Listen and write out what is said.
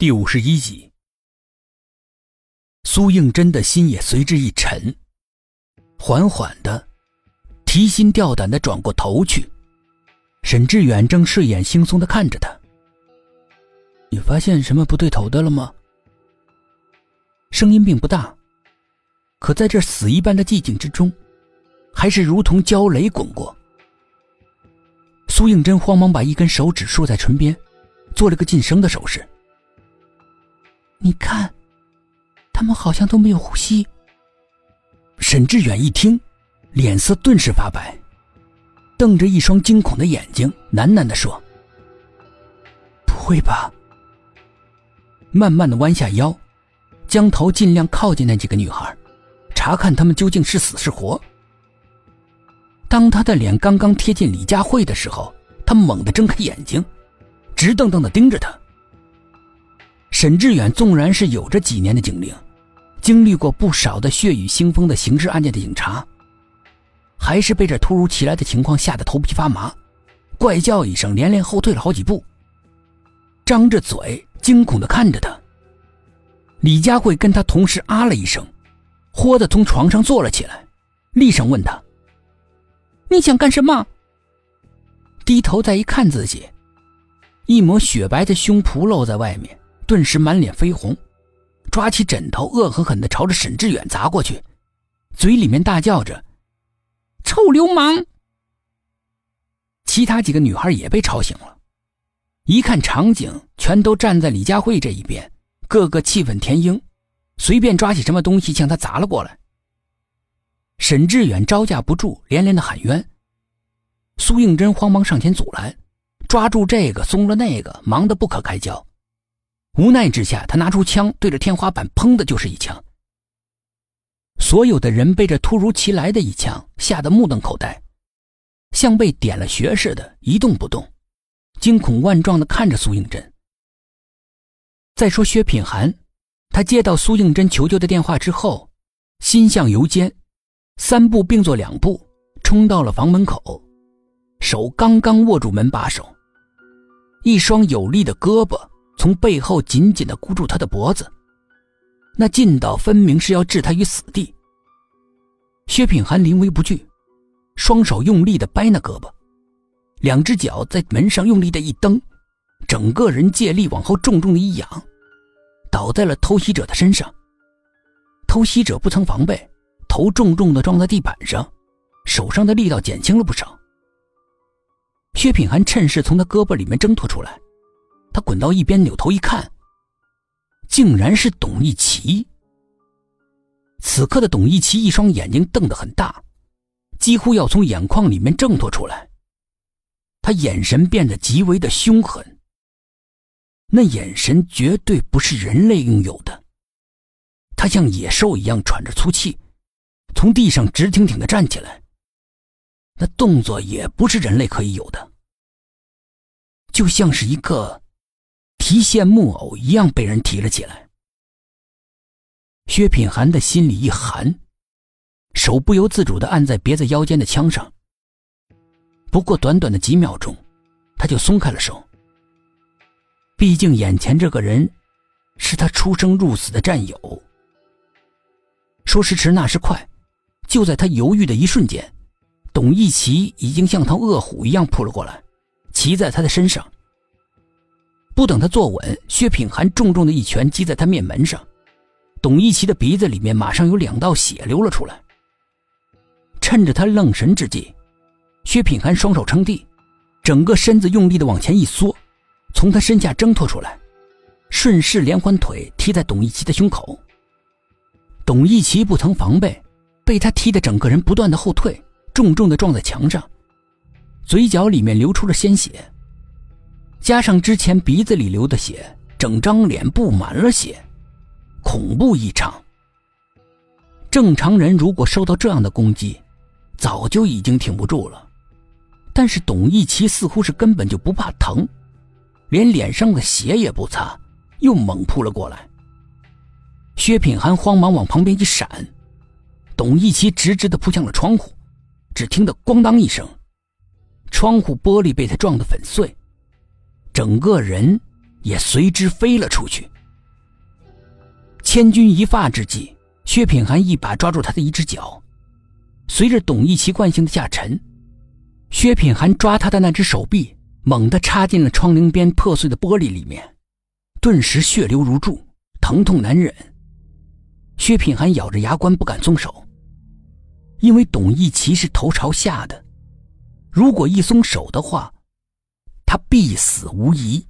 第五十一集，苏应真的心也随之一沉，缓缓的、提心吊胆的转过头去。沈志远正睡眼惺忪的看着他。你发现什么不对头的了吗？声音并不大，可在这死一般的寂静之中，还是如同焦雷滚过。苏应真慌忙把一根手指竖在唇边，做了个噤声的手势。你看，他们好像都没有呼吸。沈志远一听，脸色顿时发白，瞪着一双惊恐的眼睛，喃喃的说：“不会吧？”慢慢的弯下腰，将头尽量靠近那几个女孩，查看她们究竟是死是活。当他的脸刚刚贴近李佳慧的时候，他猛地睁开眼睛，直瞪瞪的盯着她。沈志远纵然是有着几年的警龄，经历过不少的血雨腥风的刑事案件的警察，还是被这突如其来的情况吓得头皮发麻，怪叫一声，连连后退了好几步，张着嘴惊恐的看着他。李佳慧跟他同时啊了一声，豁的从床上坐了起来，厉声问他：“你想干什么？”低头再一看自己，一抹雪白的胸脯露在外面。顿时满脸绯红，抓起枕头，恶狠狠地朝着沈志远砸过去，嘴里面大叫着：“臭流氓！”其他几个女孩也被吵醒了，一看场景，全都站在李佳慧这一边，个个气愤填膺，随便抓起什么东西向他砸了过来。沈志远招架不住，连连的喊冤。苏应真慌忙上前阻拦，抓住这个，松了那个，忙得不可开交。无奈之下，他拿出枪，对着天花板砰的就是一枪。所有的人被这突如其来的一枪吓得目瞪口呆，像被点了穴似的，一动不动，惊恐万状的看着苏应真。再说薛品涵，他接到苏应真求救的电话之后，心向油尖，三步并作两步，冲到了房门口，手刚刚握住门把手，一双有力的胳膊。从背后紧紧的箍住他的脖子，那劲道分明是要置他于死地。薛品涵临危不惧，双手用力的掰那胳膊，两只脚在门上用力的一蹬，整个人借力往后重重的一仰，倒在了偷袭者的身上。偷袭者不曾防备，头重重的撞在地板上，手上的力道减轻了不少。薛品涵趁势从他胳膊里面挣脱出来。他滚到一边，扭头一看，竟然是董一奇。此刻的董一奇一双眼睛瞪得很大，几乎要从眼眶里面挣脱出来。他眼神变得极为的凶狠，那眼神绝对不是人类拥有的。他像野兽一样喘着粗气，从地上直挺挺的站起来，那动作也不是人类可以有的，就像是一个。提线木偶一样被人提了起来，薛品涵的心里一寒，手不由自主的按在别在腰间的枪上。不过短短的几秒钟，他就松开了手。毕竟眼前这个人，是他出生入死的战友。说时迟，那时快，就在他犹豫的一瞬间，董一奇已经像头恶虎一样扑了过来，骑在他的身上。不等他坐稳，薛品涵重重的一拳击在他面门上，董一奇的鼻子里面马上有两道血流了出来。趁着他愣神之际，薛品涵双手撑地，整个身子用力的往前一缩，从他身下挣脱出来，顺势连环腿踢在董一奇的胸口。董一奇不曾防备，被他踢得整个人不断的后退，重重的撞在墙上，嘴角里面流出了鲜血。加上之前鼻子里流的血，整张脸布满了血，恐怖异常。正常人如果受到这样的攻击，早就已经挺不住了。但是董一奇似乎是根本就不怕疼，连脸上的血也不擦，又猛扑了过来。薛品涵慌忙往旁边一闪，董一奇直直的扑向了窗户，只听得咣当一声，窗户玻璃被他撞得粉碎。整个人也随之飞了出去。千钧一发之际，薛品涵一把抓住他的一只脚，随着董一奇惯性的下沉，薛品涵抓他的那只手臂猛地插进了窗棂边破碎的玻璃里面，顿时血流如注，疼痛难忍。薛品涵咬着牙关不敢松手，因为董一奇是头朝下的，如果一松手的话，他必死无疑。